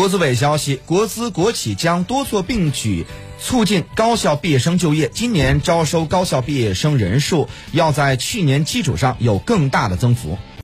国资委消息国资国企将多措并举促进高校毕业生就业。今年招收高校毕业生人数要在去年基础上有更大的增幅。